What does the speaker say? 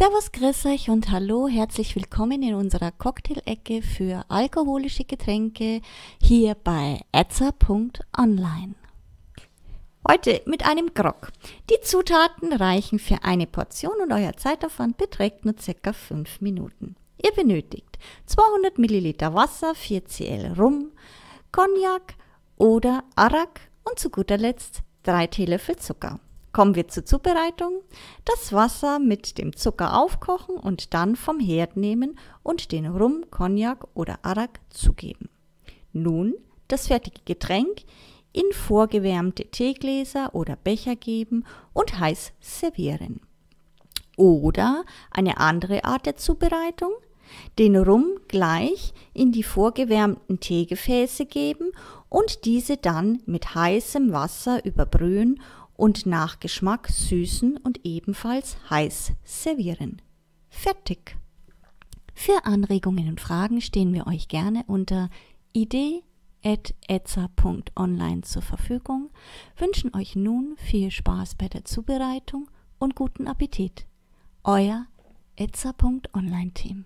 Servus, grüß euch und hallo, herzlich willkommen in unserer Cocktail-Ecke für alkoholische Getränke hier bei etza.online. Heute mit einem Grog. Die Zutaten reichen für eine Portion und euer Zeitaufwand beträgt nur ca. 5 Minuten. Ihr benötigt 200 Milliliter Wasser, 4 cl Rum, Cognac oder Arak und zu guter Letzt 3 Teelöffel Zucker. Kommen wir zur Zubereitung. Das Wasser mit dem Zucker aufkochen und dann vom Herd nehmen und den Rum, Cognac oder Arak zugeben. Nun das fertige Getränk in vorgewärmte Teegläser oder Becher geben und heiß servieren. Oder eine andere Art der Zubereitung. Den Rum gleich in die vorgewärmten Teegefäße geben und diese dann mit heißem Wasser überbrühen und nach Geschmack süßen und ebenfalls heiß servieren. Fertig. Für Anregungen und Fragen stehen wir euch gerne unter idee.etza.online zur Verfügung, wünschen euch nun viel Spaß bei der Zubereitung und guten Appetit. Euer etza.online Team.